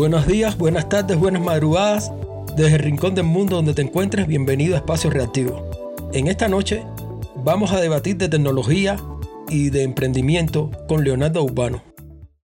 Buenos días, buenas tardes, buenas madrugadas. Desde el rincón del mundo donde te encuentres, bienvenido a Espacio Reactivo. En esta noche vamos a debatir de tecnología y de emprendimiento con Leonardo Urbano.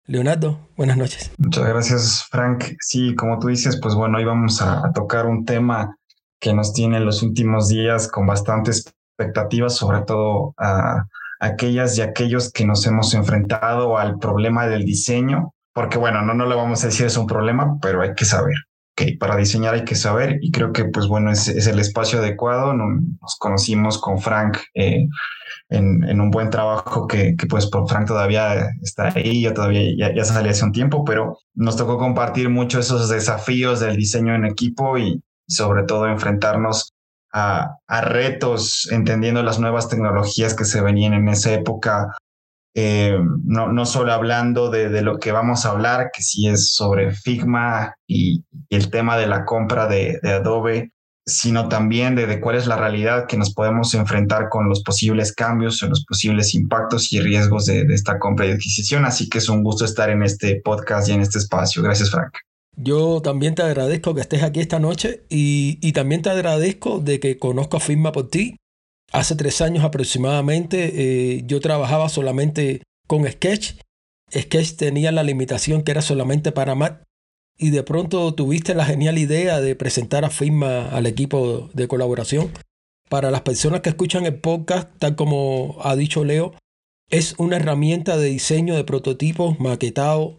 Leonardo, buenas noches. Muchas gracias, Frank. Sí, como tú dices, pues bueno, hoy vamos a, tocar un tema que nos tiene en los últimos días con bastantes expectativas, sobre todo a aquellas y aquellos que nos hemos enfrentado al problema del diseño, porque bueno, no, no le vamos a decir es un problema, pero hay que saber. que para diseñar hay que saber y creo que pues bueno, es, es el espacio adecuado. Nos conocimos con Frank eh, en, en, un buen trabajo que, que, pues por Frank todavía está ahí, yo todavía ya, ya salí hace un tiempo, pero nos tocó compartir mucho esos desafíos del diseño en equipo y sobre todo enfrentarnos a, retos, entendiendo las nuevas tecnologías que se venían en esa época, eh, no, no solo hablando de, lo que vamos a hablar, que sí es sobre Figma y, el tema de la compra de, Adobe, sino también de, cuál es la realidad que nos podemos enfrentar con los posibles cambios, los posibles impactos y riesgos de, de esta compra y adquisición. Así que es un gusto estar en este podcast y en este espacio. Gracias, Frank. Yo también te agradezco que estés aquí esta noche y, también te agradezco de que conozco a Firma por ti. Hace tres años aproximadamente eh, yo trabajaba solamente con Sketch. Sketch tenía la limitación que era solamente para Mac y de pronto tuviste la genial idea de presentar a Firma al equipo de colaboración. Para las personas que escuchan el podcast, tal como ha dicho Leo, es una herramienta de diseño de prototipos maquetados,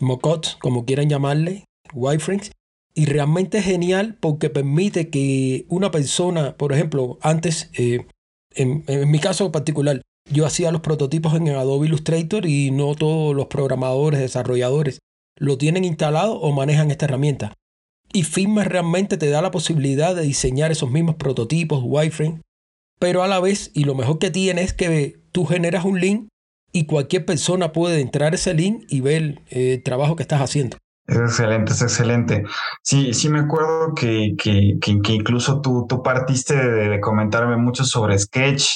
mocots, como quieran llamarle, wireframes. Y realmente es genial porque permite que una persona, por ejemplo, antes, eh, en, mi caso particular, yo hacía los prototipos en Adobe Illustrator y no todos los programadores, desarrolladores lo tienen instalado o manejan esta herramienta. Y Figma realmente te da la posibilidad de diseñar esos mismos prototipos, wireframes, pero a la vez, y lo mejor que tiene es que tú generas un link y cualquier persona puede entrar ese link y ver eh, el trabajo que estás haciendo. Es excelente, es excelente. Sí, sí me acuerdo que, que, que, incluso tú, tú partiste de, comentarme mucho sobre Sketch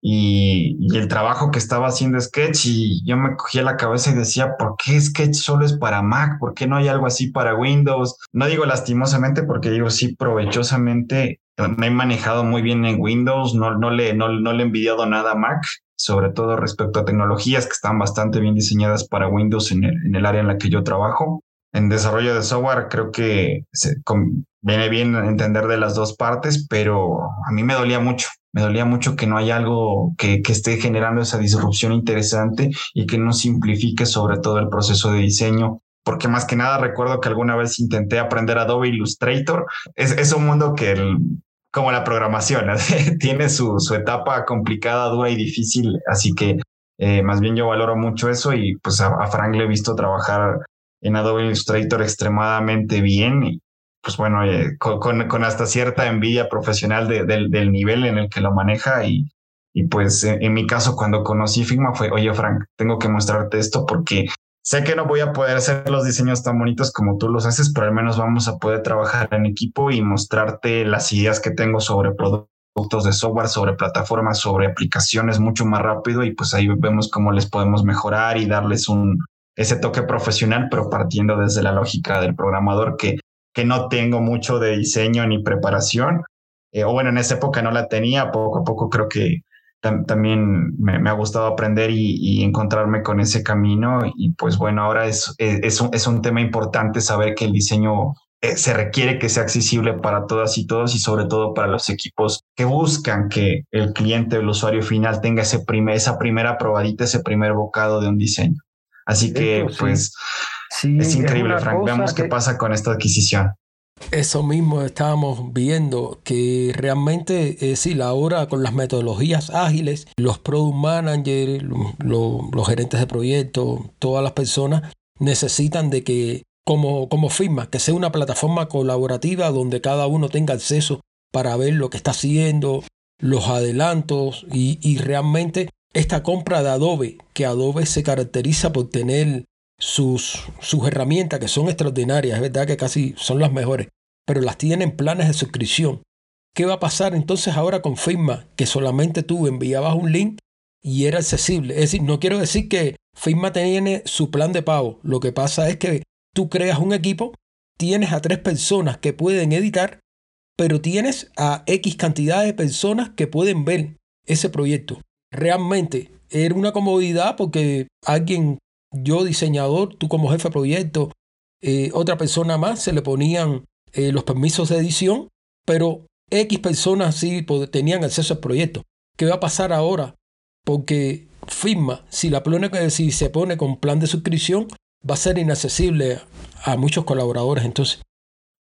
y, y, el trabajo que estaba haciendo Sketch y yo me cogía la cabeza y decía, ¿por qué Sketch solo es para Mac? ¿Por qué no hay algo así para Windows? No digo lastimosamente porque digo sí provechosamente. Me he manejado muy bien en Windows, no, no, le, no, no le he envidiado nada a Mac, sobre todo respecto a tecnologías que están bastante bien diseñadas para Windows en el, en el área en la que yo trabajo en desarrollo de software creo que se, viene bien entender de las dos partes, pero a mí me dolía mucho, me dolía mucho que no haya algo que, esté generando esa disrupción interesante y que no simplifique sobre todo el proceso de diseño. Porque más que nada recuerdo que alguna vez intenté aprender Adobe Illustrator. Es, un mundo que, como la programación, tiene su, etapa complicada, dura y difícil. Así que eh, más bien yo valoro mucho eso y pues a Frank le he visto trabajar en Adobe Illustrator extremadamente bien y pues bueno, eh, con, hasta cierta envidia profesional del nivel en el que lo maneja y, y pues en, mi caso cuando conocí Figma fue, oye Frank, tengo que mostrarte esto porque sé que no voy a poder hacer los diseños tan bonitos como tú los haces, pero al menos vamos a poder trabajar en equipo y mostrarte las ideas que tengo sobre productos de software, sobre plataformas, sobre aplicaciones mucho más rápido y pues ahí vemos cómo les podemos mejorar y darles un, ese toque profesional, pero partiendo desde la lógica del programador que, que no tengo mucho de diseño ni preparación. Eh, o bueno, en esa época no la tenía, poco a poco creo que también me, ha gustado aprender y, encontrarme con ese camino. Y pues bueno, ahora es, es, un, es un tema importante saber que el diseño eh, se requiere que sea accesible para todas y todos y sobre todo para los equipos que buscan que el cliente, el usuario final tenga ese primer, esa primera probadita, ese primer bocado de un diseño. Así que, pues, es increíble, Frank. Veamos qué pasa con esta adquisición. Eso mismo estábamos viendo, que realmente eh, sí, la hora con las metodologías ágiles, los product managers, los gerentes de proyectos, todas las personas necesitan de que, como, como firma, que sea una plataforma colaborativa donde cada uno tenga acceso para ver lo que está haciendo, los adelantos y, y realmente esta compra de Adobe, que Adobe se caracteriza por tener sus, sus herramientas que son extraordinarias, es verdad que casi son las mejores, pero las tienen planes de suscripción. ¿Qué va a pasar entonces ahora con Figma? Que solamente tú enviabas un link y era accesible. Es decir, no quiero decir que Figma tiene su plan de pago. Lo que pasa es que tú creas un equipo, tienes a tres personas que pueden editar, pero tienes a X cantidad de personas que pueden ver ese proyecto. Realmente era una comodidad porque alguien, yo diseñador, tú como jefe de proyecto, eh, otra persona más, se le ponían eh, los permisos de edición, pero X personas sí tenían acceso al proyecto. ¿Qué va a pasar ahora? Porque firma, si, la si se pone con plan de suscripción, va a ser inaccesible a muchos colaboradores. Entonces,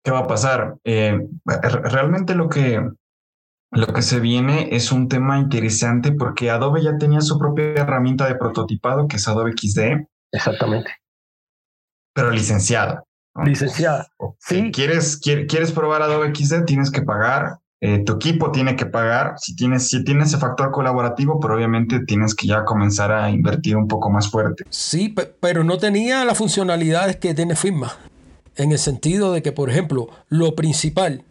¿qué va a pasar? Eh, realmente lo que, lo que se viene es un tema interesante porque Adobe ya tenía su propia herramienta de prototipado que es Adobe XD. Exactamente. Pero licenciada. Licenciada. Sí. ¿Quieres, quieres, probar Adobe XD? Tienes que pagar. Eh, tu equipo tiene que pagar. Si tienes, si tienes ese factor colaborativo, pero obviamente tienes que ya comenzar a invertir un poco más fuerte. Sí, pero no tenía las funcionalidades que tiene Firma. En el sentido de que, por ejemplo, lo principal,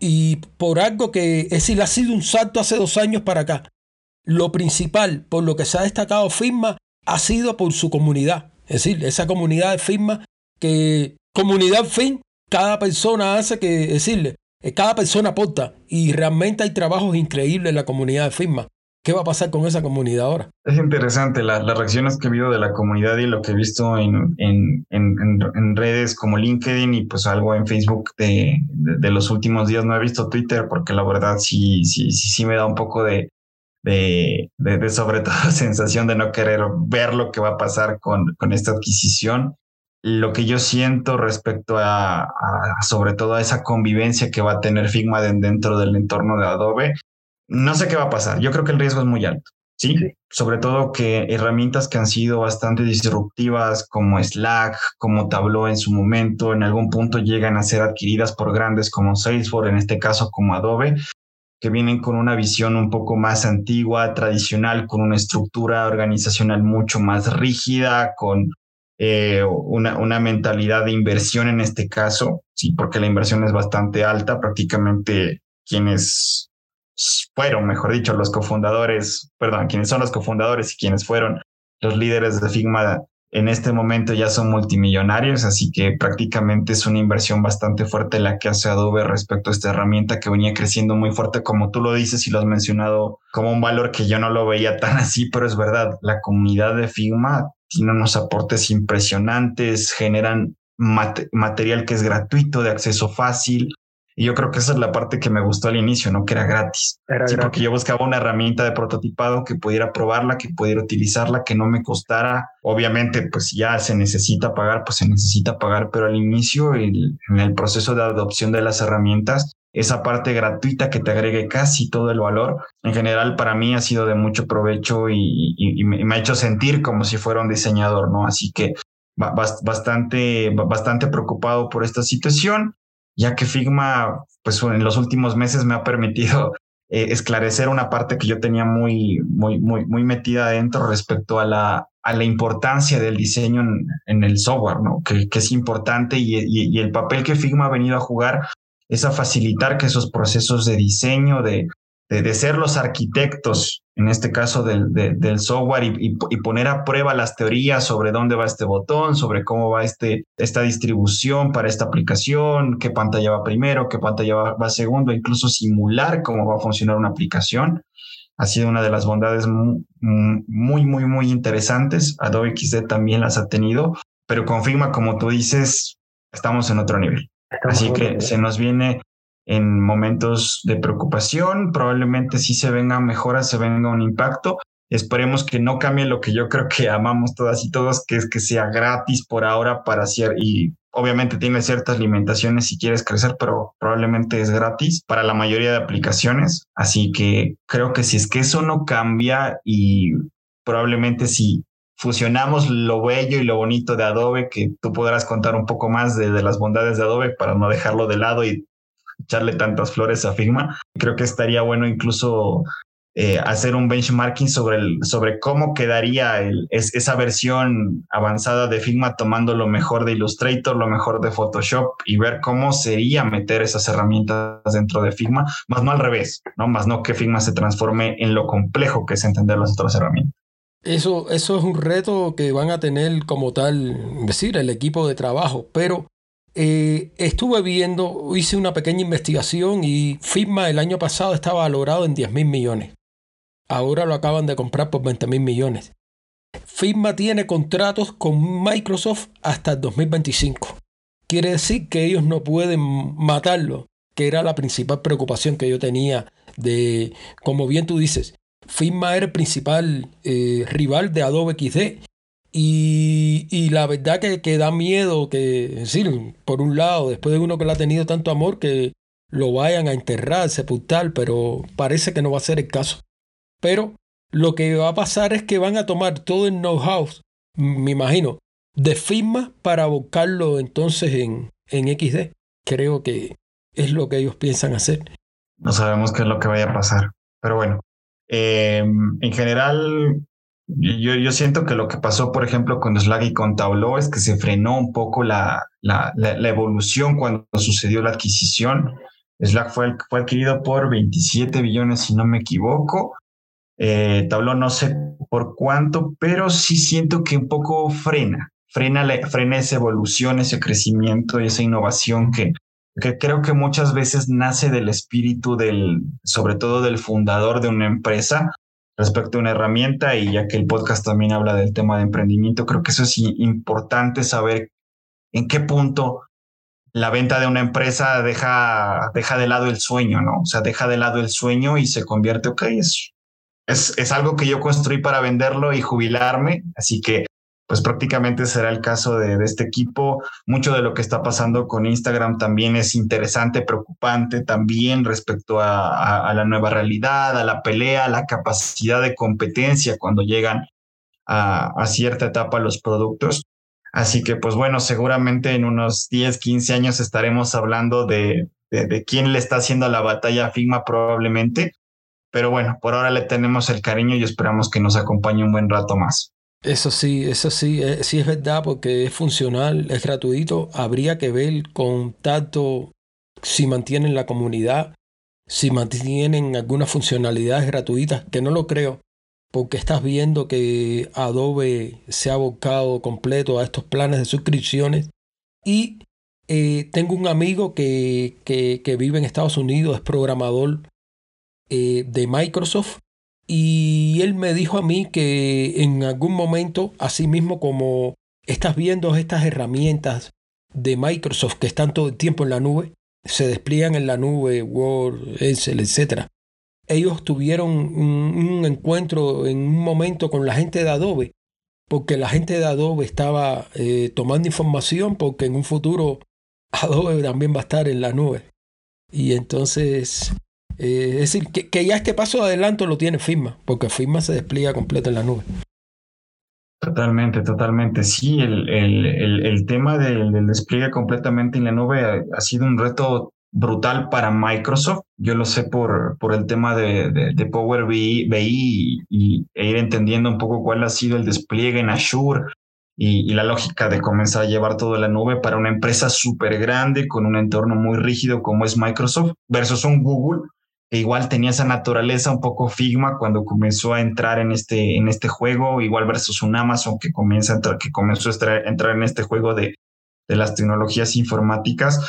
y por algo que es decir, ha sido un salto hace dos años para acá, lo principal por lo que se ha destacado Firma ha sido por su comunidad. Es decir, esa comunidad de Firma que comunidad fin, cada persona hace que decirle, eh, cada persona aporta y realmente hay trabajos increíbles en la comunidad de firma. ¿Qué va a pasar con esa comunidad ahora? Es interesante las reacciones que he visto de la comunidad y lo que he visto en, en, en, redes como LinkedIn y pues algo en Facebook de, de, los últimos días. No he visto Twitter porque la verdad sí, sí, sí, sí me da un poco de, de, de, sobre todo sensación de no querer ver lo que va a pasar con, con esta adquisición lo que yo siento respecto a, sobre todo a esa convivencia que va a tener Figma dentro del entorno de Adobe, no sé qué va a pasar. Yo creo que el riesgo es muy alto. ¿sí? Sobre todo que herramientas que han sido bastante disruptivas como Slack, como Tableau en su momento, en algún punto llegan a ser adquiridas por grandes como Salesforce, en este caso como Adobe, que vienen con una visión un poco más antigua, tradicional, con una estructura organizacional mucho más rígida, con eh, una, una, mentalidad de inversión en este caso, sí, porque la inversión es bastante alta, prácticamente quienes fueron, mejor dicho, los cofundadores, perdón, quienes son los cofundadores y quienes fueron los líderes de Figma en este momento ya son multimillonarios, así que prácticamente es una inversión bastante fuerte la que hace Adobe respecto a esta herramienta que venía creciendo muy fuerte, como tú lo dices y lo has mencionado como un valor que yo no lo veía tan así, pero es verdad, la comunidad de Figma tienen unos aportes impresionantes, generan material que es gratuito, de acceso fácil. Y yo creo que esa es la parte que me gustó al inicio, ¿no? Que era gratis. sí, porque yo buscaba una herramienta de prototipado que pudiera probarla, que pudiera utilizarla, que no me costara. Obviamente, pues ya se necesita pagar, pues se necesita pagar, pero al inicio, en el proceso de adopción de las herramientas, esa parte gratuita que te agregue casi todo el valor, en general para mí ha sido de mucho provecho y, me ha hecho sentir como si fuera un diseñador, ¿no? Así que bastante, bastante preocupado por esta situación, ya que Figma, pues en los últimos meses me ha permitido eh, esclarecer una parte que yo tenía muy, muy, muy, metida adentro respecto a la, a la importancia del diseño en, el software, ¿no? Que, es importante y, y, el papel que Figma ha venido a jugar es a facilitar que esos procesos de diseño, de, de, ser los arquitectos, en este caso del, del software, y, y, poner a prueba las teorías sobre dónde va este botón, sobre cómo va este, esta distribución para esta aplicación, qué pantalla va primero, qué pantalla va, va segundo, incluso simular cómo va a funcionar una aplicación. Ha sido una de las bondades muy, muy, muy, muy interesantes. Adobe XD también las ha tenido, pero confirma, como tú dices, estamos en otro nivel. Así que se nos viene en momentos de preocupación, probablemente sí se venga mejoras, se venga un impacto. Esperemos que no cambie lo que yo creo que amamos todas y todos, que es que sea gratis por ahora para hacer y obviamente tiene ciertas limitaciones si quieres crecer, pero probablemente es gratis para la mayoría de aplicaciones. Así que creo que si es que eso no cambia y probablemente si fusionamos lo bello y lo bonito de Adobe, que tú podrás contar un poco más de, las bondades de Adobe para no dejarlo de lado y echarle tantas flores a Figma. Creo que estaría bueno incluso eh, hacer un benchmarking sobre, el, sobre cómo quedaría el, esa versión avanzada de Figma tomando lo mejor de Illustrator, lo mejor de Photoshop y ver cómo sería meter esas herramientas dentro de Figma, más no al revés, ¿no? Más no que Figma se transforme en lo complejo que es entender las otras herramientas. Eso, eso es un reto que van a tener como tal, decir, el equipo de trabajo, pero eh, estuve viendo, hice una pequeña investigación y Figma el año pasado estaba valorado en 10 mil millones. Ahora lo acaban de comprar por 20 mil millones. Figma tiene contratos con Microsoft hasta el 2025. Quiere decir que ellos no pueden matarlo, que era la principal preocupación que yo tenía de, como bien tú dices, Figma era el principal eh, rival de Adobe XD. Y, la verdad que, que, da miedo que, decir, por un lado, después de uno que le ha tenido tanto amor, que lo vayan a enterrar, sepultar, pero parece que no va a ser el caso. Pero lo que va a pasar es que van a tomar todo el know-how, me imagino, de Figma para buscarlo entonces en, en XD. Creo que es lo que ellos piensan hacer. No sabemos qué es lo que vaya a pasar, pero bueno, eh, en general, yo, yo, siento que lo que pasó, por ejemplo, con Slack y con Tableau es que se frenó un poco la, la, la, evolución cuando sucedió la adquisición. Slack fue, fue adquirido por 27 billones, si no me equivoco. Eh, no sé por cuánto, pero sí siento que un poco frena, frena, frena esa evolución, ese crecimiento y esa innovación que, que creo que muchas veces nace del espíritu del, sobre todo del fundador de una empresa respecto a una herramienta y ya que el podcast también habla del tema de emprendimiento, creo que eso es importante saber en qué punto la venta de una empresa deja, deja de lado el sueño, ¿no? O sea, deja de lado el sueño y se convierte, ok, es, es, es algo que yo construí para venderlo y jubilarme, así que pues prácticamente será el caso de, este equipo. Mucho de lo que está pasando con Instagram también es interesante, preocupante también respecto a, la nueva realidad, a la pelea, a la capacidad de competencia cuando llegan a, cierta etapa los productos. Así que, pues bueno, seguramente en unos 10, 15 años estaremos hablando de, de quién le está haciendo la batalla a Figma probablemente. Pero bueno, por ahora le tenemos el cariño y esperamos que nos acompañe un buen rato más. Eso sí, eso sí, eh, sí es verdad porque es funcional, es gratuito. Habría que ver con tanto si mantienen la comunidad, si mantienen algunas funcionalidades gratuitas, que no lo creo, porque estás viendo que Adobe se ha abocado completo a estos planes de suscripciones. Y eh, tengo un amigo que, que, vive en Estados Unidos, es programador eh, de Microsoft y él me dijo a mí que en algún momento, así mismo como estás viendo estas herramientas de Microsoft que están todo el tiempo en la nube, se despliegan en la nube, Word, Excel, etc. Ellos tuvieron un, encuentro en un momento con la gente de Adobe, porque la gente de Adobe estaba eh, tomando información porque en un futuro Adobe también va a estar en la nube. Y entonces eh, es decir, que, ya este paso de adelanto lo tiene Firma, porque Firma se despliega completo en la nube. Totalmente, totalmente. Sí, el, el, el, tema del, despliegue completamente en la nube ha, sido un reto brutal para Microsoft. Yo lo sé por, por el tema de, de, Power BI, y, e ir entendiendo un poco cuál ha sido el despliegue en Azure y, la lógica de comenzar a llevar todo en la nube para una empresa súper grande con un entorno muy rígido como es Microsoft versus un Google igual tenía esa naturaleza un poco Figma cuando comenzó a entrar en este, en este juego, igual versus un Amazon que, comienza entrar, que comenzó a entrar en este juego de, de las tecnologías informáticas.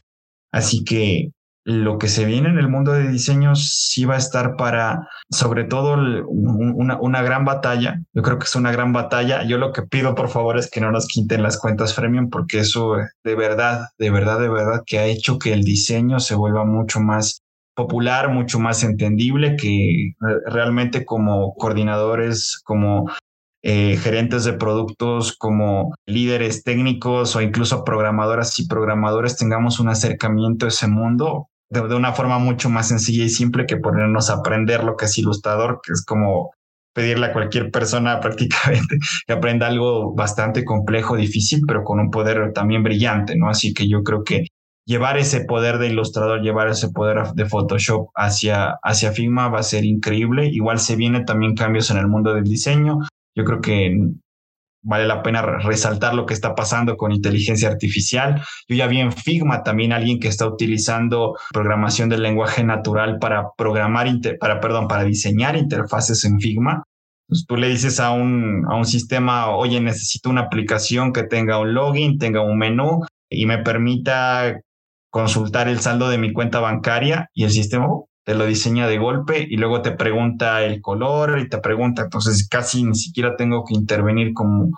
Así que lo que se viene en el mundo de diseño sí va a estar para, sobre todo, una, una, gran batalla. Yo creo que es una gran batalla. Yo lo que pido, por favor, es que no nos quiten las cuentas freemium, porque eso de verdad, de verdad, de verdad, que ha hecho que el diseño se vuelva mucho más popular, mucho más entendible, que realmente como coordinadores, como eh, gerentes de productos, como líderes técnicos o incluso programadoras y programadores tengamos un acercamiento a ese mundo de, una forma mucho más sencilla y simple que ponernos a aprender lo que es ilustrador, que es como pedirle a cualquier persona prácticamente que aprenda algo bastante complejo, difícil, pero con un poder también brillante, ¿no? Así que yo creo que llevar ese poder de ilustrador, llevar ese poder de Photoshop hacia, hacia Figma va a ser increíble. Igual se vienen también cambios en el mundo del diseño. Yo creo que vale la pena resaltar lo que está pasando con inteligencia artificial. Yo ya vi en Figma también alguien que está utilizando programación del lenguaje natural para programar, para, perdón, para diseñar interfaces en Figma. Pues tú le dices a un, a un sistema, oye, necesito una aplicación que tenga un login, tenga un menú y me permita consultar el saldo de mi cuenta bancaria y el sistema oh, te lo diseña de golpe y luego te pregunta el color y te pregunta, entonces casi ni siquiera tengo que intervenir como,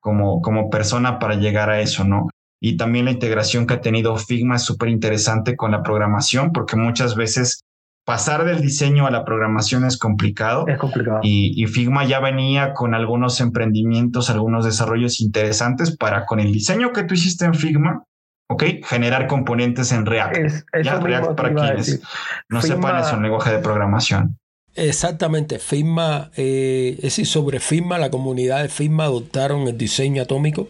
como, como persona para llegar a eso, ¿no? Y también la integración que ha tenido Figma es súper interesante con la programación porque muchas veces pasar del diseño a la programación es complicado. Es complicado. Y, y, Figma ya venía con algunos emprendimientos, algunos desarrollos interesantes para con el diseño que tú hiciste en Figma, ¿ok? Generar componentes en React. Es, ya, React para quienes no sepan es un lenguaje de programación. Exactamente, Figma, eh, es decir, sobre Figma, la comunidad de Figma adoptaron el diseño atómico,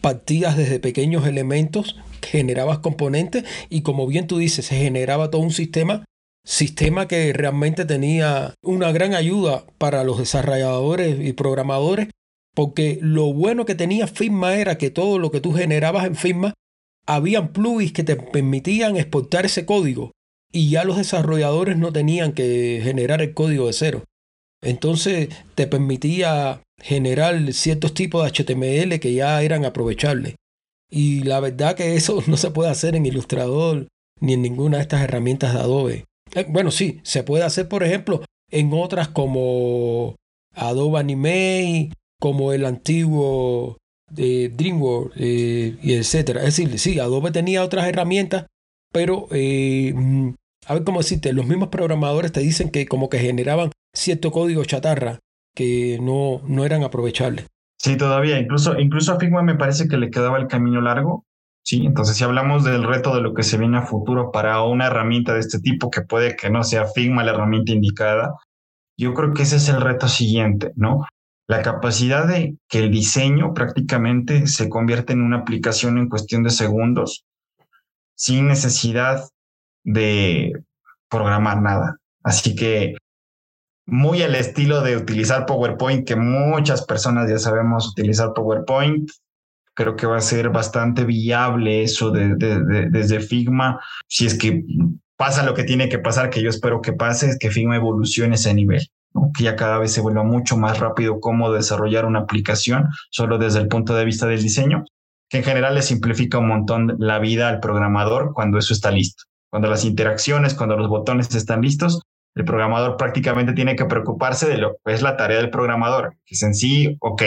partías desde pequeños elementos, generabas componentes y como bien tú dices, se generaba todo un sistema sistema que realmente tenía una gran ayuda para los desarrolladores y programadores, porque lo bueno que tenía Figma era que todo lo que tú generabas en Figma, habían plugins que te permitían exportar ese código y ya los desarrolladores no tenían que generar el código de cero. Entonces te permitía generar ciertos tipos de HTML que ya eran aprovechables. Y la verdad que eso no se puede hacer en Illustrator ni en ninguna de estas herramientas de Adobe. Eh, bueno, sí, se puede hacer, por ejemplo, en otras como Adobe Animate, como el antiguo de DreamWorks eh, y etcétera. Es decir, sí, Adobe tenía otras herramientas, pero eh, mm, a ver cómo decirte, los mismos programadores te dicen que como que generaban cierto código chatarra que no, no eran aprovechables. Sí, todavía, incluso, incluso a Figma me parece que le quedaba el camino largo Sí, entonces si hablamos del reto de lo que se viene a futuro para una herramienta de este tipo que puede que no sea Figma la herramienta indicada, yo creo que ese es el reto siguiente, ¿no? La capacidad de que el diseño prácticamente se convierta en una aplicación en cuestión de segundos sin necesidad de programar nada. Así que muy al estilo de utilizar PowerPoint, que muchas personas ya sabemos utilizar PowerPoint, creo que va a ser bastante viable eso de, desde Figma, si es que pasa lo que tiene que pasar, que yo espero que pase, es que Figma evolucione ese nivel. Que ya cada vez se vuelva mucho más rápido cómo desarrollar una aplicación, solo desde el punto de vista del diseño, que en general le simplifica un montón la vida al programador cuando eso está listo. Cuando las interacciones, cuando los botones están listos, el programador prácticamente tiene que preocuparse de lo que es la tarea del programador, que es en sí, ok,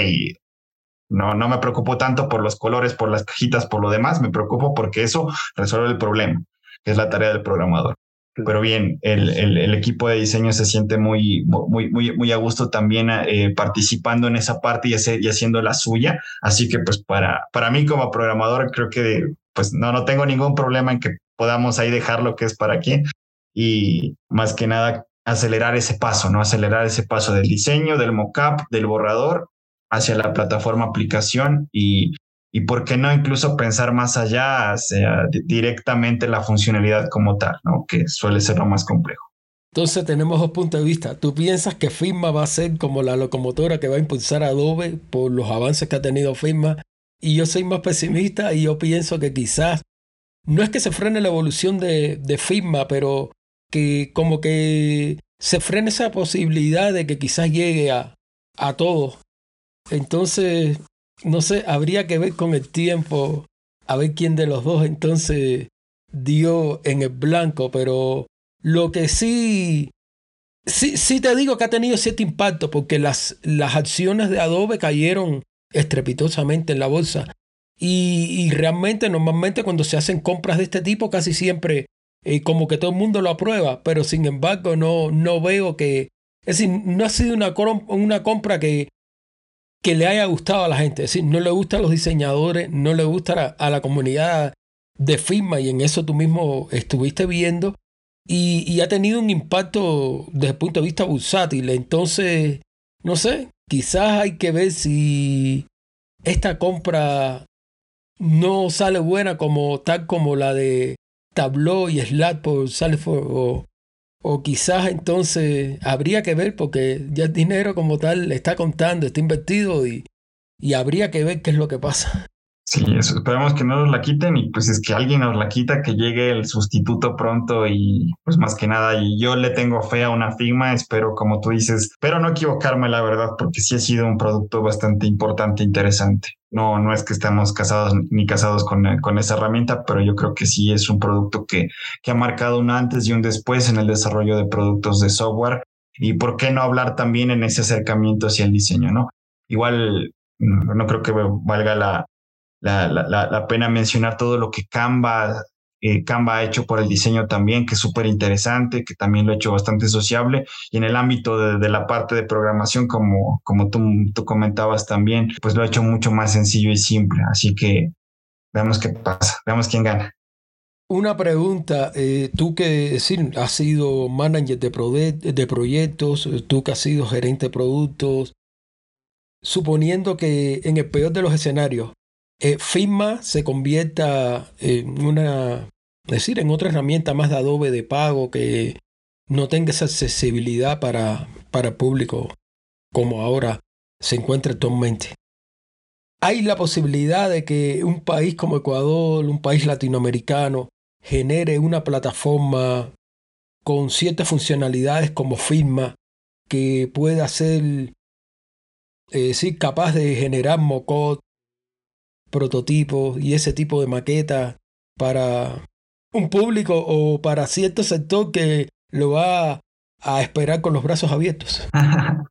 no, no me preocupo tanto por los colores, por las cajitas, por lo demás, me preocupo porque eso resuelve el problema, que es la tarea del programador. Pero bien, el, el, equipo de diseño se siente muy, muy, muy, muy a gusto también eh, participando en esa parte y, y, haciendo la suya. Así que pues para, para mí como programador creo que pues no, no tengo ningún problema en que podamos ahí dejar lo que es para aquí y más que nada acelerar ese paso, ¿no? Acelerar ese paso del diseño, del mockup, del borrador hacia la plataforma aplicación y, y por qué no incluso pensar más allá hacia directamente la funcionalidad como tal, ¿no? que suele ser lo más complejo. Entonces tenemos dos puntos de vista. ¿Tú piensas que Figma va a ser como la locomotora que va a impulsar Adobe por los avances que ha tenido Figma? Y yo soy más pesimista y yo pienso que quizás no es que se frene la evolución de, de Figma, pero que como que se frene esa posibilidad de que quizás llegue a, a todos entonces, no sé, habría que ver con el tiempo, a ver quién de los dos entonces dio en el blanco, pero lo que sí, sí, sí te digo que ha tenido cierto impacto, porque las, las acciones de Adobe cayeron estrepitosamente en la bolsa. Y, realmente, normalmente cuando se hacen compras de este tipo, casi siempre eh, como que todo el mundo lo aprueba, pero sin embargo no, no veo que... Es decir, no ha sido una, una compra que que le haya gustado a la gente. Es decir, no le gusta a los diseñadores, no le gusta a, la comunidad de firma y en eso tú mismo estuviste viendo y, ha tenido un impacto desde el punto de vista bursátil. Entonces, no sé, quizás hay que ver si esta compra no sale buena como tal como la de Tableau y Slack por Salesforce o quizás entonces habría que ver, porque ya el dinero como tal está contando, está invertido y, y habría que ver qué es lo que pasa. Sí, eso, esperemos que no nos la quiten y pues es que alguien nos la quita, que llegue el sustituto pronto y pues más que nada, y yo le tengo fe a una Figma, espero como tú dices, pero no equivocarme la verdad, porque sí ha sido un producto bastante importante, interesante. No, no es que estemos casados ni casados con, con esa herramienta, pero yo creo que sí es un producto que, que ha marcado un antes y un después en el desarrollo de productos de software. Y por qué no hablar también en ese acercamiento hacia el diseño, ¿no? Igual no creo que valga la, la, la, la pena mencionar todo lo que Canva, eh, Canva ha hecho por el diseño también, que es súper interesante, que también lo ha hecho bastante sociable. Y en el ámbito de, la parte de programación, como, como tú, tú, comentabas también, pues lo ha hecho mucho más sencillo y simple. Así que veamos qué pasa, veamos quién gana. Una pregunta, eh, tú que decir, has sido manager de, de proyectos, tú que has sido gerente de productos, suponiendo que en el peor de los escenarios, eh, Figma se convierta en una, decir, en otra herramienta más de Adobe de pago que no tenga esa accesibilidad para, para el público como ahora se encuentra actualmente. Hay la posibilidad de que un país como Ecuador, un país latinoamericano, genere una plataforma con ciertas funcionalidades como Figma que pueda ser eh, capaz de generar mocot, prototipos y ese tipo de maqueta para un público o para cierto sector que lo va a esperar con los brazos abiertos?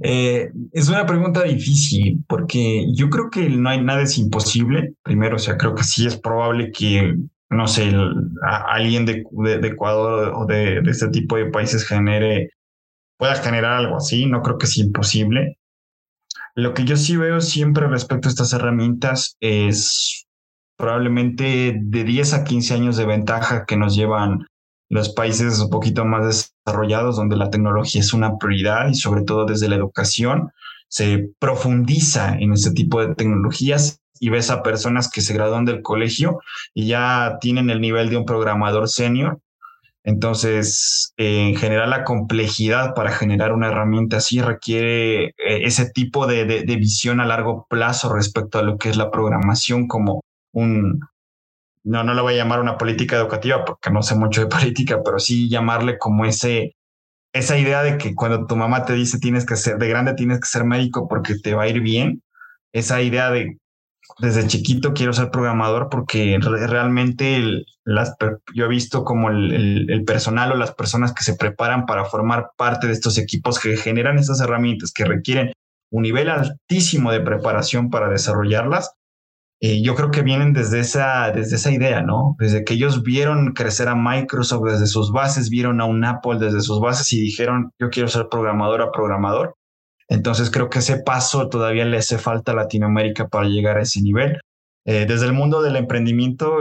Eh, es una pregunta difícil porque yo creo que no hay nada es imposible. Primero, o sea, creo que sí es probable que, no sé, alguien de, Ecuador o de, de, este tipo de países genere, pueda generar algo así. No creo que sea imposible. Lo que yo sí veo siempre respecto a estas herramientas es probablemente de 10 a 15 años de ventaja que nos llevan los países un poquito más desarrollados, donde la tecnología es una prioridad y sobre todo desde la educación se profundiza en este tipo de tecnologías y ves a personas que se gradúan del colegio y ya tienen el nivel de un programador senior. Entonces, en general, la complejidad para generar una herramienta así requiere eh, ese tipo de, visión a largo plazo respecto a lo que es la programación como no, no lo voy a llamar una política educativa porque no sé mucho de política, pero sí llamarle como ese, esa idea de que cuando tu mamá te dice tienes que ser, de grande tienes que ser médico porque te va a ir bien, esa idea de desde chiquito quiero ser programador porque realmente las, yo he visto como el, personal o las personas que se preparan para formar parte de estos equipos que generan estas herramientas que requieren un nivel altísimo de preparación para desarrollarlas. Eh, yo creo que vienen desde esa, desde esa idea, ¿no? Desde que ellos vieron crecer a Microsoft desde sus bases, vieron a un Apple desde sus bases y dijeron, yo quiero ser programador a programador. Entonces creo que ese paso todavía le hace falta a Latinoamérica para llegar a ese nivel. Eh, desde el mundo del emprendimiento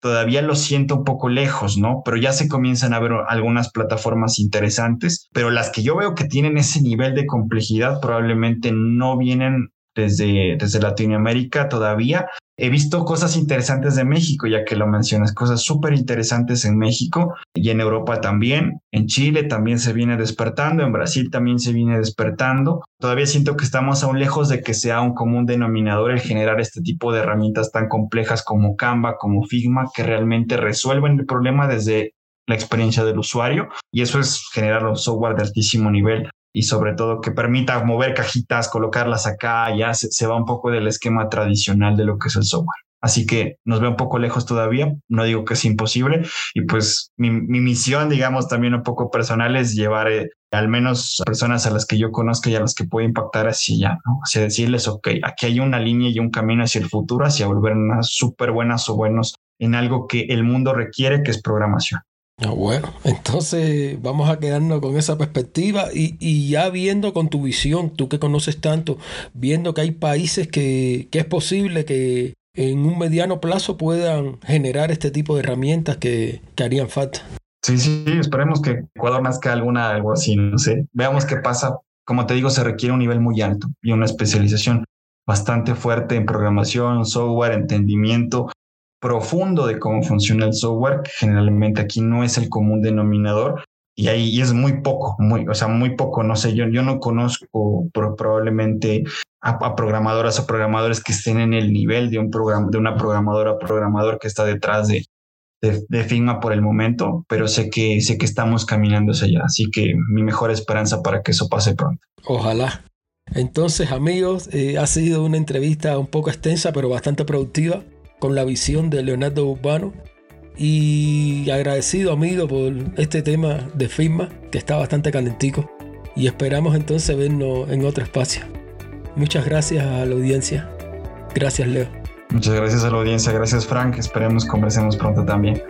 todavía lo siento un poco lejos, ¿no? Pero ya se comienzan a ver algunas plataformas interesantes, pero las que yo veo que tienen ese nivel de complejidad probablemente no vienen desde, Latinoamérica todavía He visto cosas interesantes de México, ya que lo mencionas, cosas súper interesantes en México y en Europa también. En Chile también se viene despertando, en Brasil también se viene despertando. Todavía siento que estamos aún lejos de que sea un común denominador el generar este tipo de herramientas tan complejas como Canva, como Figma, que realmente resuelven el problema desde la experiencia del usuario y eso es generar un software de altísimo nivel y sobre todo que permita mover cajitas, colocarlas acá, ya se, va un poco del esquema tradicional de lo que es el software. Así que nos ve un poco lejos todavía, no digo que es imposible y pues mi, misión, digamos, también un poco personal es llevar eh, al menos personas a las que yo conozca y a las que puedo impactar hacia allá, ¿no? Decirles, ok, aquí hay una línea y un camino hacia el futuro, hacia volver unas súper buenas o buenos en algo que el mundo requiere, que es programación. Ah, bueno, entonces vamos a quedarnos con esa perspectiva y, ya viendo con tu visión, tú que conoces tanto, viendo que hay países que, es posible que en un mediano plazo puedan generar este tipo de herramientas que, harían falta. Sí, sí, esperemos que Ecuador nazca alguna, algo así, no sé. Veamos qué pasa. Como te digo, se requiere un nivel muy alto y una especialización bastante fuerte en programación, software, entendimiento profundo de cómo funciona el software, que generalmente aquí no es el común denominador. y ahí es muy poco, muy, o sea, muy poco, no sé, yo, yo no conozco probablemente a, programadoras o programadores que estén en el nivel de un programa, de una programadora programador que está detrás de, de, Figma por el momento, pero sé que, sé que estamos caminando hacia allá, así que mi mejor esperanza para que eso pase pronto. Ojalá. Entonces, amigos, eh, ha sido una entrevista un poco extensa, pero bastante productiva, con la visión de Leonardo Urbano y agradecido, amigo, por este tema de firma que está bastante calentico. Y esperamos entonces vernos en otro espacio. Muchas gracias a la audiencia. Gracias, Leo. Muchas gracias a la audiencia. Gracias, Frank. Esperemos conversemos pronto también.